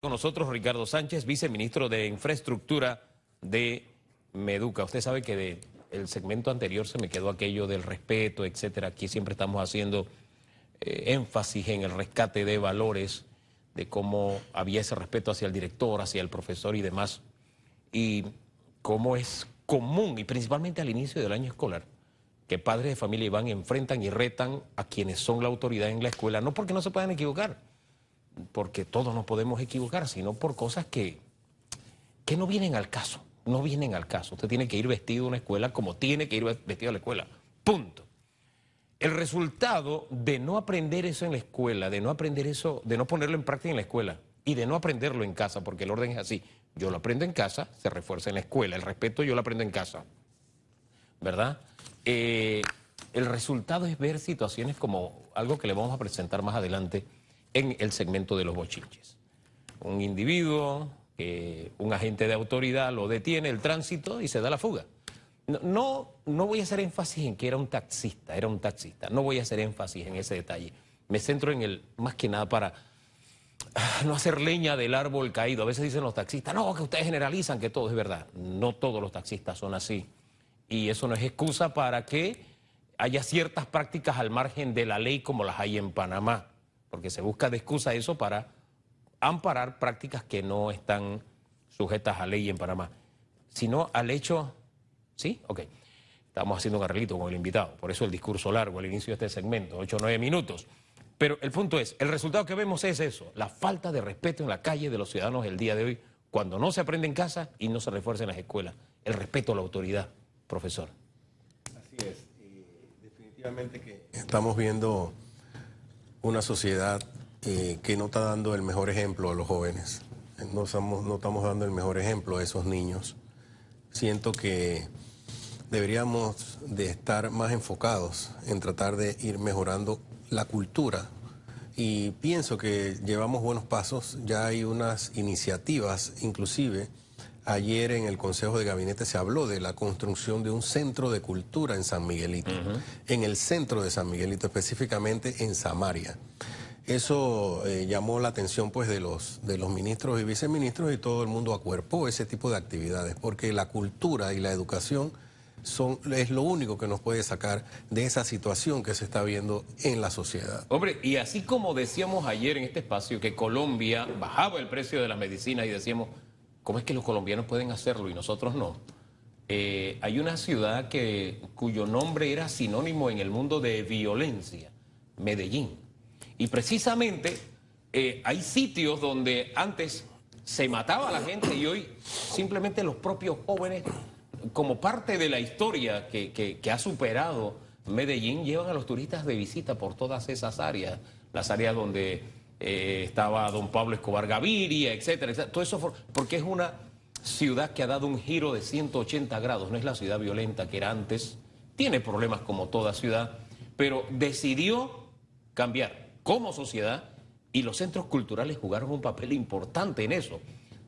Con nosotros Ricardo Sánchez, viceministro de Infraestructura de Meduca. Usted sabe que de el segmento anterior se me quedó aquello del respeto, etcétera. Aquí siempre estamos haciendo eh, énfasis en el rescate de valores, de cómo había ese respeto hacia el director, hacia el profesor y demás. Y cómo es común, y principalmente al inicio del año escolar, que padres de familia van, enfrentan y retan a quienes son la autoridad en la escuela, no porque no se puedan equivocar porque todos nos podemos equivocar, sino por cosas que, que no vienen al caso, no vienen al caso. Usted tiene que ir vestido a una escuela como tiene que ir vestido a la escuela, punto. El resultado de no aprender eso en la escuela, de no aprender eso, de no ponerlo en práctica en la escuela y de no aprenderlo en casa, porque el orden es así. Yo lo aprendo en casa, se refuerza en la escuela. El respeto yo lo aprendo en casa, ¿verdad? Eh, el resultado es ver situaciones como algo que le vamos a presentar más adelante en el segmento de los bochinches. Un individuo, un agente de autoridad lo detiene el tránsito y se da la fuga. No, no, voy a hacer énfasis en que era un taxista, era un taxista. No voy a hacer énfasis en ese detalle. Me centro en el, más que nada para ah, no hacer leña del árbol caído. A veces dicen los taxistas, no, que ustedes generalizan que todo es verdad. No todos los taxistas son así. Y eso no es excusa para que haya ciertas prácticas al margen de la ley como las hay en Panamá porque se busca de excusa eso para amparar prácticas que no están sujetas a ley en Panamá, sino al hecho, ¿sí? Ok, estamos haciendo un arreglito con el invitado, por eso el discurso largo al inicio de este segmento, 8 o 9 minutos. Pero el punto es, el resultado que vemos es eso, la falta de respeto en la calle de los ciudadanos el día de hoy, cuando no se aprende en casa y no se refuerza en las escuelas. El respeto a la autoridad, profesor. Así es, definitivamente que estamos viendo una sociedad eh, que no está dando el mejor ejemplo a los jóvenes. No estamos, no estamos dando el mejor ejemplo a esos niños. Siento que deberíamos de estar más enfocados en tratar de ir mejorando la cultura y pienso que llevamos buenos pasos, ya hay unas iniciativas inclusive Ayer en el Consejo de Gabinete se habló de la construcción de un centro de cultura en San Miguelito, en el centro de San Miguelito, específicamente en Samaria. Eso eh, llamó la atención pues de los, de los ministros y viceministros y todo el mundo acuerpó ese tipo de actividades, porque la cultura y la educación son, es lo único que nos puede sacar de esa situación que se está viendo en la sociedad. Hombre, y así como decíamos ayer en este espacio que Colombia bajaba el precio de las medicinas y decíamos ¿Cómo es que los colombianos pueden hacerlo y nosotros no? Eh, hay una ciudad que, cuyo nombre era sinónimo en el mundo de violencia, Medellín. Y precisamente eh, hay sitios donde antes se mataba a la gente y hoy simplemente los propios jóvenes, como parte de la historia que, que ha superado Medellín, llevan a los turistas de visita por todas esas áreas, las áreas donde eh, estaba don Pablo Escobar Gaviria, etcétera, etcétera. Todo eso porque es una ciudad que ha dado un giro de 180 grados, no es la ciudad violenta que era antes, tiene problemas como toda ciudad, pero decidió cambiar como sociedad y los centros culturales jugaron un papel importante en eso.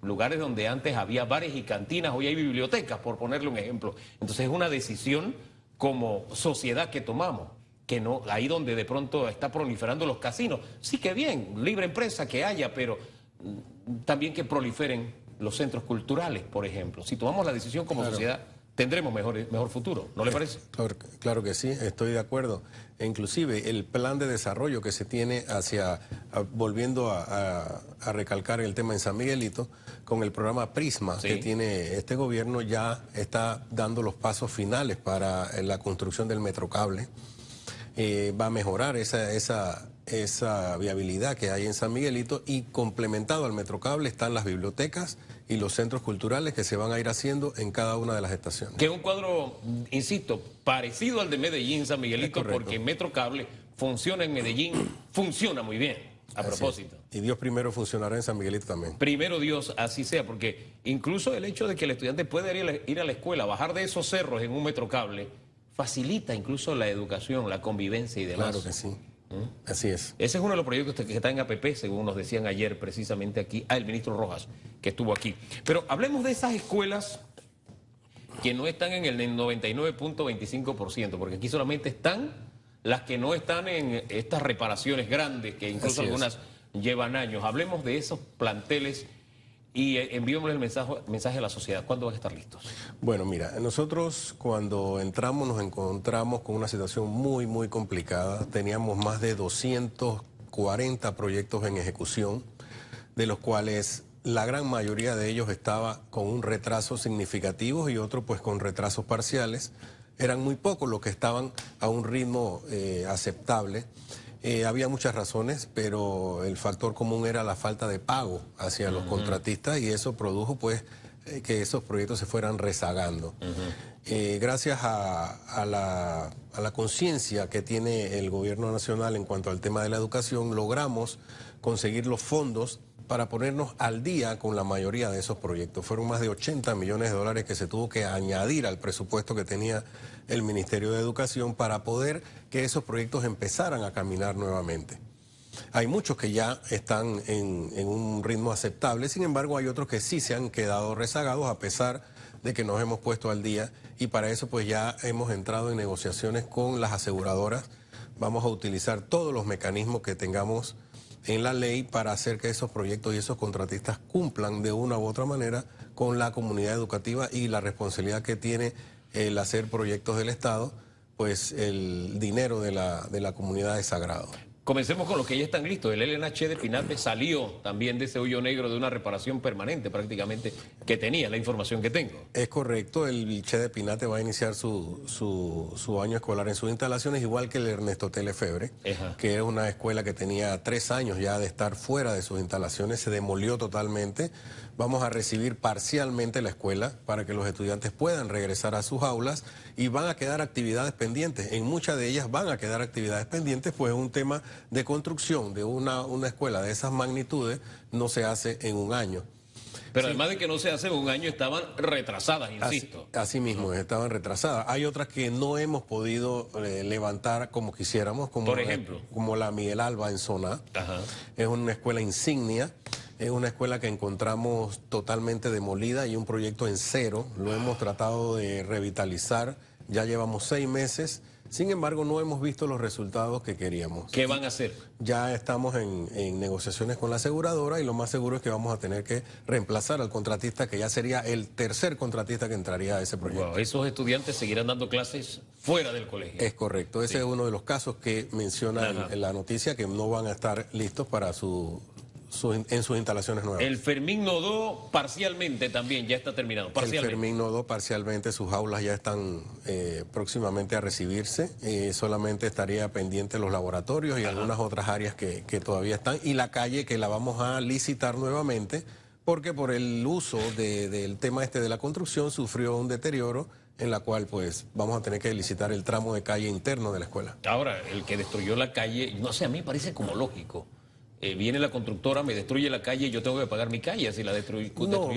Lugares donde antes había bares y cantinas, hoy hay bibliotecas, por ponerle un ejemplo. Entonces es una decisión como sociedad que tomamos que no, ahí donde de pronto está proliferando los casinos. Sí que bien, libre empresa que haya, pero mm, también que proliferen los centros culturales, por ejemplo. Si tomamos la decisión como sociedad, tendremos mejor, mejor futuro, ¿no le parece? Claro, que sí, estoy de acuerdo. E inclusive el plan de desarrollo que se tiene hacia, volviendo a, recalcar el tema en San Miguelito, con el programa Prisma que tiene este gobierno, ya está dando los pasos finales para la construcción del metrocable. Eh, va a mejorar esa, esa, esa viabilidad que hay en San Miguelito y complementado al Metrocable están las bibliotecas y los centros culturales que se van a ir haciendo en cada una de las estaciones. Que es un cuadro, insisto, parecido al de Medellín, San Miguelito, porque Metrocable funciona en Medellín, funciona muy bien. A propósito. Y Dios primero funcionará en San Miguelito también. Primero Dios, así sea, porque incluso el hecho de que el estudiante pueda ir a la escuela, bajar de esos cerros en un metrocable, facilita incluso la educación, la convivencia y demás. Claro que sí. ¿Mm? Así es. Ese es uno de los proyectos que está en APP, según nos decían ayer precisamente aquí, ah, el ministro Rojas, que estuvo aquí. Pero hablemos de esas escuelas que no están en el 99.25%, porque aquí solamente están las que no están en estas reparaciones grandes, que incluso algunas llevan años. Hablemos de esos planteles y eh, enviémosle el mensaje, mensaje a la sociedad. ¿Cuándo van a estar listos? Bueno, mira, nosotros cuando entramos nos encontramos con una situación muy, muy complicada. Teníamos más de 240 proyectos en ejecución, de los cuales la gran mayoría de ellos estaba con un retraso significativo y otro pues con retrasos parciales. Eran muy pocos los que estaban a un ritmo eh, aceptable. Eh, había muchas razones, pero el factor común era la falta de pago hacia los contratistas y eso produjo pues eh, que esos proyectos se fueran rezagando. gracias a, la, a la conciencia que tiene el gobierno nacional en cuanto al tema de la educación, logramos conseguir los fondos para ponernos al día con la mayoría de esos proyectos. Fueron más de 80 millones de dólares que se tuvo que añadir al presupuesto que tenía el Ministerio de Educación para poder que esos proyectos empezaran a caminar nuevamente. Hay muchos que ya están en, un ritmo aceptable, sin embargo hay otros que sí se han quedado rezagados a pesar de que nos hemos puesto al día y para eso pues ya hemos entrado en negociaciones con las aseguradoras. Vamos a utilizar todos los mecanismos que tengamos en la ley para hacer que esos proyectos y esos contratistas cumplan de una u otra manera con la comunidad educativa y la responsabilidad que tiene el hacer proyectos del Estado, pues el dinero de la, de la comunidad es sagrado. Comencemos con los que ya están listos. El LNH de Pinate salió también de ese hoyo negro de una reparación permanente prácticamente que tenía, la información que tengo. Es correcto, el Che de Pinate va a iniciar su, su, año escolar en sus instalaciones, igual que el Ernesto Telefebre, que es una escuela que tenía tres años ya de estar fuera de sus instalaciones, se demolió totalmente. Vamos a recibir parcialmente la escuela para que los estudiantes puedan regresar a sus aulas y van a quedar actividades pendientes. En muchas de ellas van a quedar actividades pendientes, pues es un tema de construcción de una, una escuela de esas magnitudes no se hace en un año. Pero además de que no se hace en un año, estaban retrasadas, insisto. Así, mismo, estaban retrasadas. Hay otras que no hemos podido eh, levantar como quisiéramos, como, Por ejemplo. como la Miguel Alba en Zona. Es una escuela insignia es una escuela que encontramos totalmente demolida y un proyecto en cero. Lo hemos tratado de revitalizar. Ya llevamos seis meses. Sin embargo, no hemos visto los resultados que queríamos. ¿Qué van a hacer? Ya estamos en, negociaciones con la aseguradora y lo más seguro es que vamos a tener que reemplazar al contratista, que ya sería el tercer contratista que entraría a ese proyecto. esos estudiantes seguirán dando clases fuera del colegio. Es correcto. Ese es uno de los casos que menciona en, la noticia, que no van a estar listos para su en sus instalaciones nuevas. El Fermín Nodó parcialmente también ya está terminado. El Fermín Nodó parcialmente, sus aulas ya están eh, próximamente a recibirse. Eh, solamente estaría pendiente los laboratorios y algunas otras áreas que, todavía están. Y la calle que la vamos a licitar nuevamente porque por el uso del tema este de la construcción sufrió un deterioro en la cual pues vamos a tener que licitar el tramo de calle interno de la escuela. Ahora, el que destruyó la calle, no sé, a mí parece como lógico. Eh, viene la constructora, me destruye la calle y yo tengo que pagar mi calle. Si la destruyó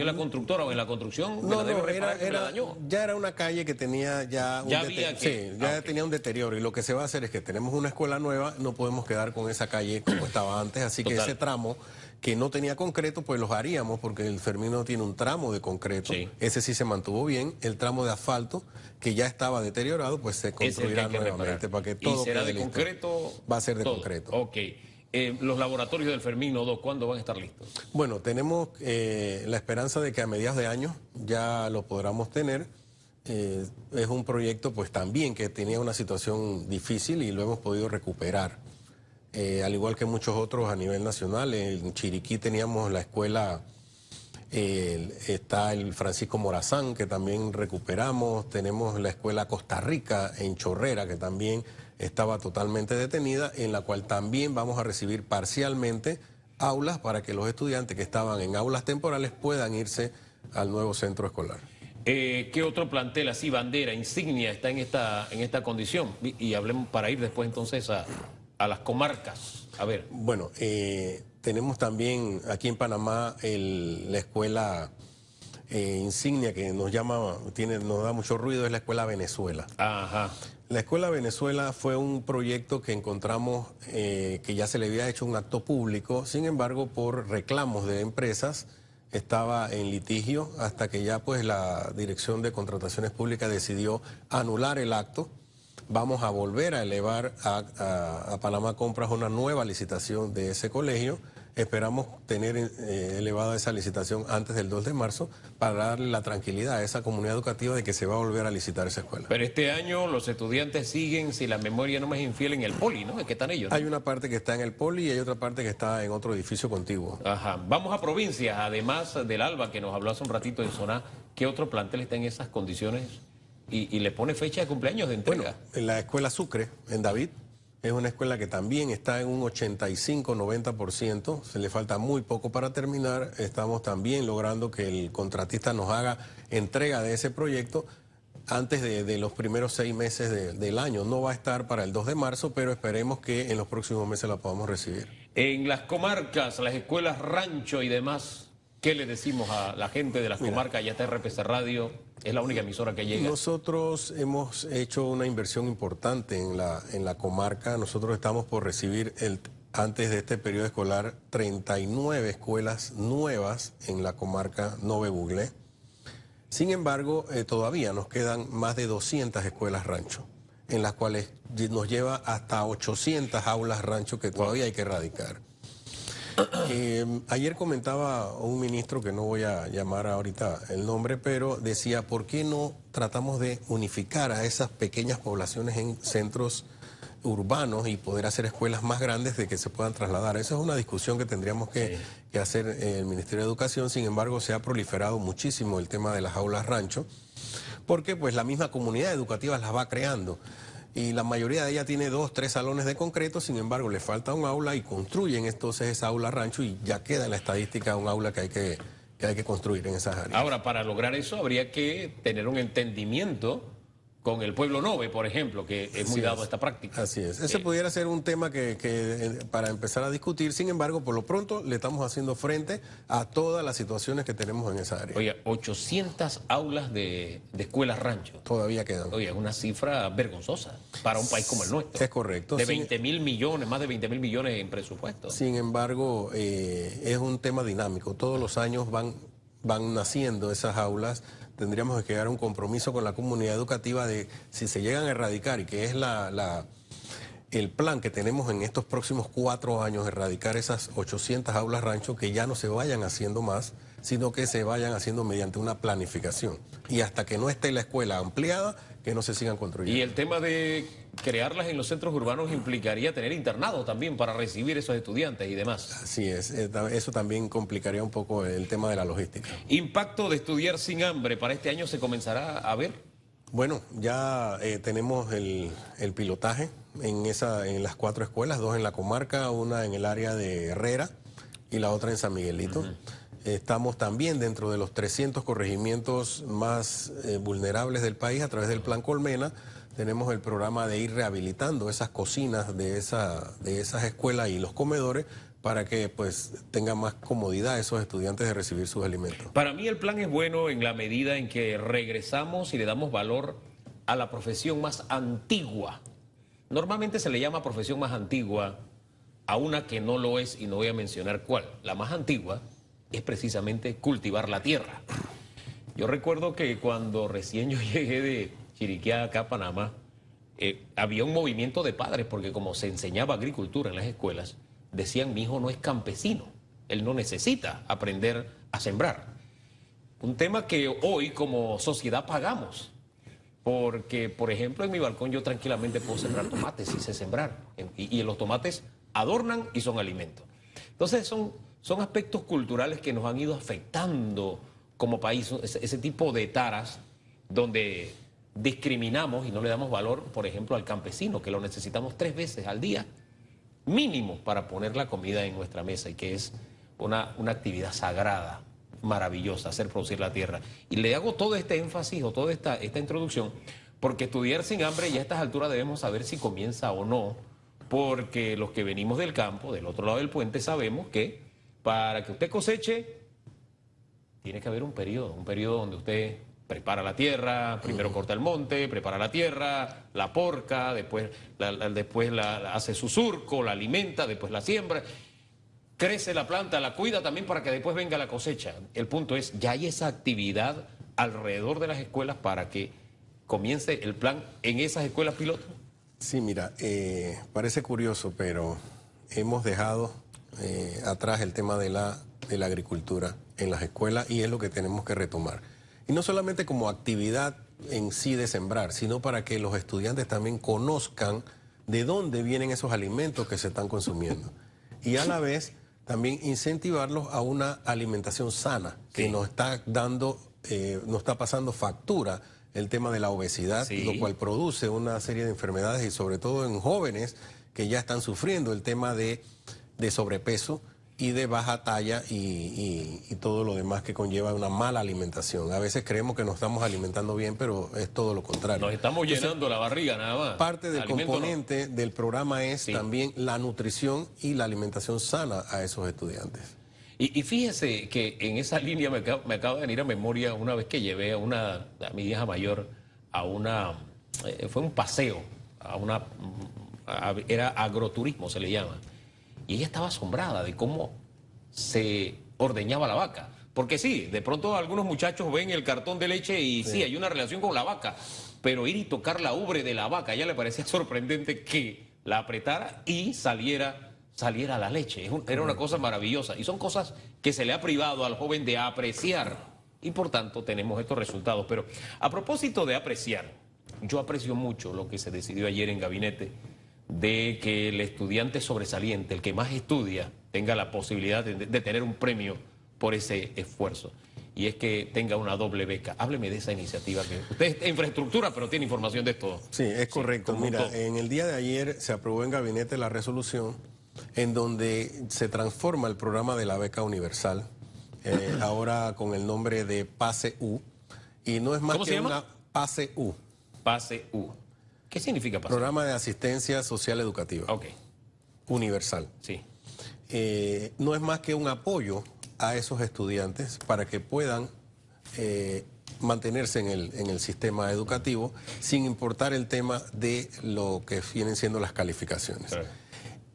la constructora o en la construcción, no, me la era, Ya era una calle que tenía ya un, ya ya ah, tenía un deterioro. Y lo que se va a hacer es que tenemos una escuela nueva, no podemos quedar con esa calle como estaba antes. Así que ese tramo que no tenía concreto, pues los haríamos porque el Fermino tiene un tramo de concreto. Ese sí se mantuvo bien. El tramo de asfalto, que ya estaba deteriorado, pues se construirá nuevamente para que todo ¿Y será de concreto? Va a ser de concreto. Ok. Eh, los laboratorios del Fermín Nodo, ¿cuándo van a estar listos? Bueno, tenemos eh, la esperanza de que a mediados de año ya lo podamos tener. Eh, es un proyecto pues también que tenía una situación difícil y lo hemos podido recuperar. al igual que muchos otros a nivel nacional, en Chiriquí teníamos la escuela, está el Francisco Morazán que también recuperamos, tenemos la escuela Costa Rica en Chorrera que también estaba totalmente detenida, en la cual también vamos a recibir parcialmente aulas para que los estudiantes que estaban en aulas temporales puedan irse al nuevo centro escolar. Eh, ¿Qué otro plantel así, bandera, insignia, está en esta, en esta condición? Y, hablemos para ir después entonces a, las comarcas. A ver. Bueno, eh, tenemos también aquí en Panamá la escuela eh, insignia que nos llama, tiene, nos da mucho ruido, es la escuela Venezuela. Ajá. La Escuela Venezuela fue un proyecto que encontramos eh, que ya se le había hecho un acto público, sin embargo, por reclamos de empresas, estaba en litigio hasta que ya pues la Dirección de Contrataciones Públicas decidió anular el acto. Vamos a volver a elevar a, a Panamá Compras una nueva licitación de ese colegio Esperamos tener eh, elevada esa licitación antes del 2 de marzo para darle la tranquilidad a esa comunidad educativa de que se va a volver a licitar esa escuela. Pero este año los estudiantes siguen, si la memoria no me es infiel, en el poli, ¿no? ¿Es que están ellos? Hay una parte que está en el poli y hay otra parte que está en otro edificio contiguo. Ajá. Vamos a provincias, además del ALBA que nos habló hace un ratito en zona, ¿qué otro plantel está en esas condiciones y, le pone fecha de cumpleaños de entrega? Bueno, en la escuela Sucre, en David, es una escuela que también está en un 85-90%, se le falta muy poco para terminar. Estamos también logrando que el contratista nos haga entrega de ese proyecto antes de, los primeros seis meses del año. No va a estar para el 2 de marzo, pero esperemos que en los próximos meses la podamos recibir. En las comarcas, las escuelas rancho y demás, ¿qué le decimos a la gente de las comarcas? Ya está RPC Radio, es la única emisora que llega. Nosotros hemos hecho una inversión importante en la, en la comarca. Nosotros estamos por recibir antes de este periodo escolar 39 escuelas nuevas en la comarca Nove Buglé. Sin embargo, eh, todavía nos quedan más de 200 escuelas rancho, en las cuales nos lleva hasta 800 aulas rancho que todavía hay que erradicar. Eh, ayer comentaba un ministro que no voy a llamar ahorita el nombre, pero decía, ¿por qué no tratamos de unificar a esas pequeñas poblaciones en centros urbanos y poder hacer escuelas más grandes de que se puedan trasladar? Esa es una discusión que tendríamos que, que hacer en el Ministerio de Educación, sin embargo se ha proliferado muchísimo el tema de las aulas rancho, porque pues la misma comunidad educativa las va creando y la mayoría de ellas tiene dos, tres salones de concreto, sin embargo le falta un aula y construyen entonces esa aula rancho y ya queda en la estadística un aula que hay que, que hay que construir en esas áreas. Ahora, para lograr eso habría que tener un entendimiento con el pueblo Nove, por ejemplo, que es muy dado a esta práctica. Así es. Ese eh, pudiera ser un tema que, eh, para empezar a discutir, sin embargo, por lo pronto le estamos haciendo frente a todas las situaciones que tenemos en esa área. Oye, 800 aulas de, escuelas rancho. Todavía quedan. Oye, es una cifra vergonzosa para un país como el nuestro. Es correcto. De 20 mil millones, más de 20 mil millones en presupuesto. Sin embargo, eh, es un tema dinámico. Todos los años van, van naciendo esas aulas tendríamos que llegar a un compromiso con la comunidad educativa de si se llegan a erradicar y que es la, el plan que tenemos en estos próximos cuatro años, erradicar esas 800 aulas rancho que ya no se vayan haciendo más, sino que se vayan haciendo mediante una planificación. Y hasta que no esté la escuela ampliada, que no se sigan construyendo. Y el tema de crearlas en los centros urbanos implicaría tener internados también para recibir esos estudiantes y demás. Así es, eh, eso también complicaría un poco el tema de la logística. ¿Impacto de estudiar sin hambre para este año se comenzará a ver? Bueno, ya eh, tenemos el, pilotaje en, esa, en las cuatro escuelas, dos en la comarca, una en el área de Herrera y la otra en San Miguelito. Estamos también dentro de los 300 corregimientos más eh, vulnerables del país a través del Plan Colmena. Tenemos el programa de ir rehabilitando esas cocinas de, esa, de esas escuelas y los comedores para que pues tengan más comodidad esos estudiantes de recibir sus alimentos. Para mí el plan es bueno en la medida en que regresamos y le damos valor a la profesión más antigua. Normalmente se le llama profesión más antigua a una que no lo es y no voy a mencionar cuál. La más antigua es precisamente cultivar la tierra. Yo recuerdo que cuando recién yo llegué de Chiriquí acá a Panamá, eh, había un movimiento de padres, porque como se enseñaba agricultura en las escuelas, decían, mi hijo no es campesino, él no necesita aprender a sembrar. Un tema que hoy como sociedad pagamos, porque, por ejemplo, en mi balcón yo tranquilamente puedo sembrar tomates y sembrar, y, y los tomates adornan y son alimento. Entonces son son aspectos culturales que nos han ido afectando como país, ese, tipo de taras donde discriminamos y no le damos valor, por ejemplo, al campesino, que lo necesitamos tres veces al día, mínimo, para poner la comida en nuestra mesa y que es una, una actividad sagrada, maravillosa, hacer producir la tierra. Y le hago todo este énfasis o toda esta, esta introducción, porque estudiar sin hambre y a estas alturas debemos saber si comienza o no, porque los que venimos del campo, del otro lado del puente, sabemos que para que usted coseche, tiene que haber un periodo, un periodo donde usted prepara la tierra, primero corta el monte, prepara la tierra, la porca, después, la, después la, hace su surco, la alimenta, después la siembra, crece la planta, la cuida también para que después venga la cosecha. El punto es, ya hay esa actividad alrededor de las escuelas para que comience el plan en esas escuelas piloto. Sí, mira, eh, parece curioso, pero hemos dejado eh, atrás el tema de la, de la agricultura en las escuelas y es lo que tenemos que retomar. Y no solamente como actividad en sí de sembrar, sino para que los estudiantes también conozcan de dónde vienen esos alimentos que se están consumiendo. Y a la vez también incentivarlos a una alimentación sana, que nos está dando, eh, nos está pasando factura el tema de la obesidad, lo cual produce una serie de enfermedades y sobre todo en jóvenes que ya están sufriendo el tema de, de sobrepeso y de baja talla y, todo lo demás que conlleva una mala alimentación. A veces creemos que nos estamos alimentando bien, pero es todo lo contrario. Nos estamos llenando la barriga nada más. Parte del componente del programa es también la nutrición y la alimentación sana a esos estudiantes. Y, fíjese que en esa línea me, acaba de venir a memoria una vez que llevé a, una, a mi hija mayor a una... Eh, fue un paseo, a una... era agroturismo se le llama y ella estaba asombrada de cómo se ordeñaba la vaca. Porque sí, de pronto algunos muchachos ven el cartón de leche y sí. hay una relación con la vaca, pero ir y tocar la ubre de la vaca, a ella le parecía sorprendente que la apretara y saliera, saliera la leche. Era una cosa maravillosa. Y son cosas que se le ha privado al joven de apreciar. Y por tanto tenemos estos resultados. Pero a propósito de apreciar, yo aprecio mucho lo que se decidió ayer en gabinete de que el estudiante sobresaliente, el que más estudia, tenga la posibilidad de, tener un premio por ese esfuerzo. Y es que tenga una doble beca. Hábleme de esa iniciativa. que Usted es infraestructura, pero tiene información de esto. Sí, es correcto. Mira, en el día de ayer se aprobó en gabinete la resolución en donde se transforma el programa de la beca universal, eh, ahora con el nombre de PASE U. Y no es más que una PASE U. PASE U. ¿Qué significa PASE? Programa de Asistencia Social Educativa. Ok. Universal. Sí. Eh, no es más que un apoyo a esos estudiantes para que puedan eh, mantenerse en el, en el sistema educativo sin importar el tema de lo que vienen siendo las calificaciones.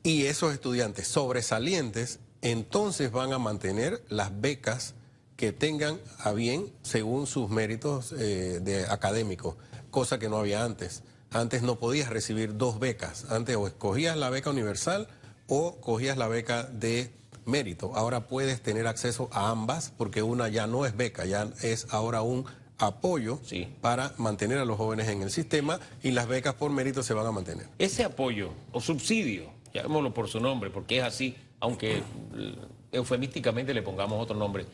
Y esos estudiantes sobresalientes entonces van a mantener las becas que tengan a bien según sus méritos eh, de académicos, cosa que no había antes. Antes no podías recibir dos becas. Antes o escogías la beca universal o cogías la beca de mérito. Ahora puedes tener acceso a ambas porque una ya no es beca, ya es ahora un apoyo para mantener a los jóvenes en el sistema y las becas por mérito se van a mantener. Ese apoyo o subsidio, llamémoslo por su nombre, porque es así, aunque eufemísticamente le pongamos otro nombre,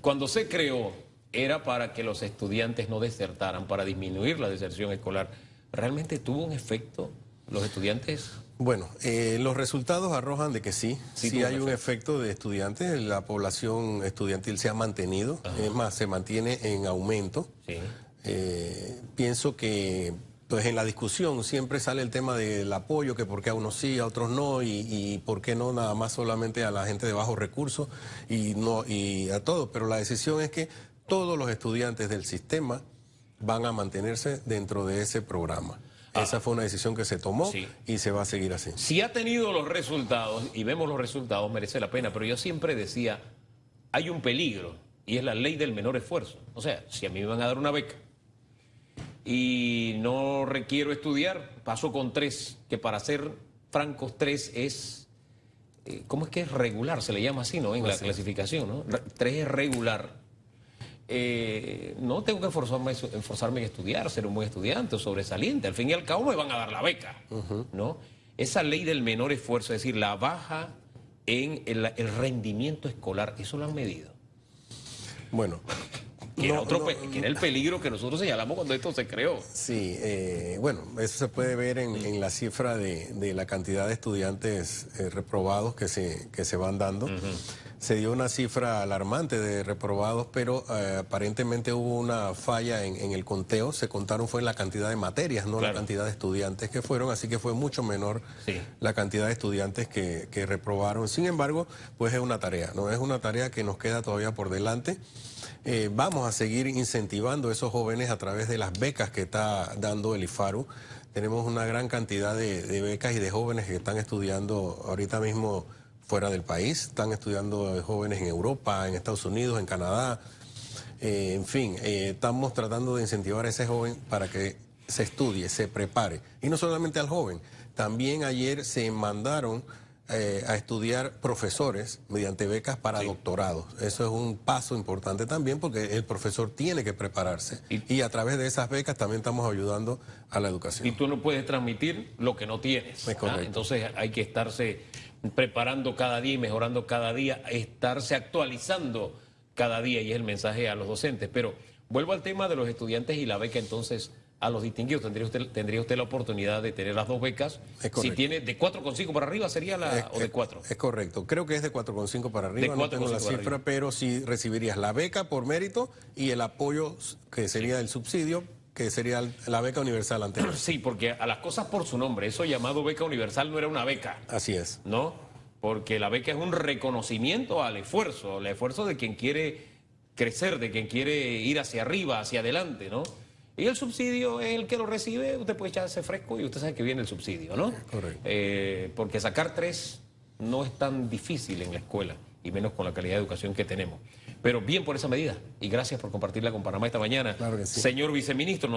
cuando se creó era para que los estudiantes no desertaran, para disminuir la deserción escolar. ¿Realmente tuvo un efecto los estudiantes? Bueno, eh, los resultados arrojan de que sí, sí, hay un efecto. de estudiantes, la población estudiantil se ha mantenido, es más, se mantiene en aumento. Eh, pienso que pues en la discusión siempre sale el tema del apoyo, que por qué a unos sí, a otros no, y, y, por qué no nada más solamente a la gente de bajos recursos y, no, y a todos. Pero la decisión es que todos los estudiantes del sistema van a mantenerse dentro de ese programa. Ah. Esa fue una decisión que se tomó y se va a seguir así. Si ha tenido los resultados, y vemos los resultados, merece la pena, pero yo siempre decía, hay un peligro, y es la ley del menor esfuerzo. O sea, si a mí me van a dar una beca y no requiero estudiar, paso con tres, que para ser francos, tres es, eh, ¿cómo es que es regular? Se le llama así, ¿no? En la clasificación, ¿no? Tres es regular eh, no tengo que esforzarme, esforzarme en estudiar, ser un buen estudiante o sobresaliente. Al fin y al cabo me van a dar la beca, ¿no? Esa ley del menor esfuerzo, es decir, la baja en el, rendimiento escolar, ¿eso lo han medido? Bueno. Que, era otro, que, era el peligro que nosotros señalamos cuando esto se creó. Sí, eh, bueno, eso se puede ver en, la cifra de, la cantidad de estudiantes eh, reprobados que se, que se van dando se dio una cifra alarmante de reprobados, pero eh, aparentemente hubo una falla en, el conteo. Se contaron fue la cantidad de materias, no la cantidad de estudiantes que fueron, así que fue mucho menor la cantidad de estudiantes que, reprobaron. Sin embargo, pues es una tarea, ¿no? Es una tarea que nos queda todavía por delante. Eh, vamos a seguir incentivando a esos jóvenes a través de las becas que está dando el IFARU. Tenemos una gran cantidad de becas y de jóvenes que están estudiando ahorita mismo fuera del país, están estudiando jóvenes en Europa, en Estados Unidos, en Canadá. Eh, en fin, eh, estamos tratando de incentivar a ese joven para que se estudie, se prepare. Y no solamente al joven, también ayer se mandaron eh, a estudiar profesores mediante becas para doctorados. Eso es un paso importante también porque el profesor tiene que prepararse. Y, a través de esas becas también estamos ayudando a la educación. Y tú no puedes transmitir lo que no tienes. Entonces hay que estarse preparando cada día y mejorando cada día, estarse actualizando cada día y es el mensaje a los docentes. Pero vuelvo al tema de los estudiantes y la beca entonces a los distinguidos. Tendría usted, tendría usted la oportunidad de tener las dos becas. Si tiene de 4,5 para arriba, ¿sería la o de 4? Es, correcto. Creo que es de 4,5 para arriba. De no tengo la cifra, pero sí recibirías la beca por mérito y el apoyo que sería el subsidio que sería la beca universal anterior. Sí, porque a las cosas por su nombre, eso llamado beca universal no era una beca. Así es. ¿No? Porque la beca es un reconocimiento al esfuerzo, al esfuerzo de quien quiere crecer, de quien quiere ir hacia arriba, hacia adelante, ¿no? Y el subsidio es el que lo recibe, usted puede echarse fresco y usted sabe que viene el subsidio, ¿no? Correcto. Eh, porque sacar tres no es tan difícil en la escuela, y menos con la calidad de educación que tenemos. Pero bien por esa medida, y gracias por compartirla con Panamá esta mañana. Claro que sí. Señor viceministro,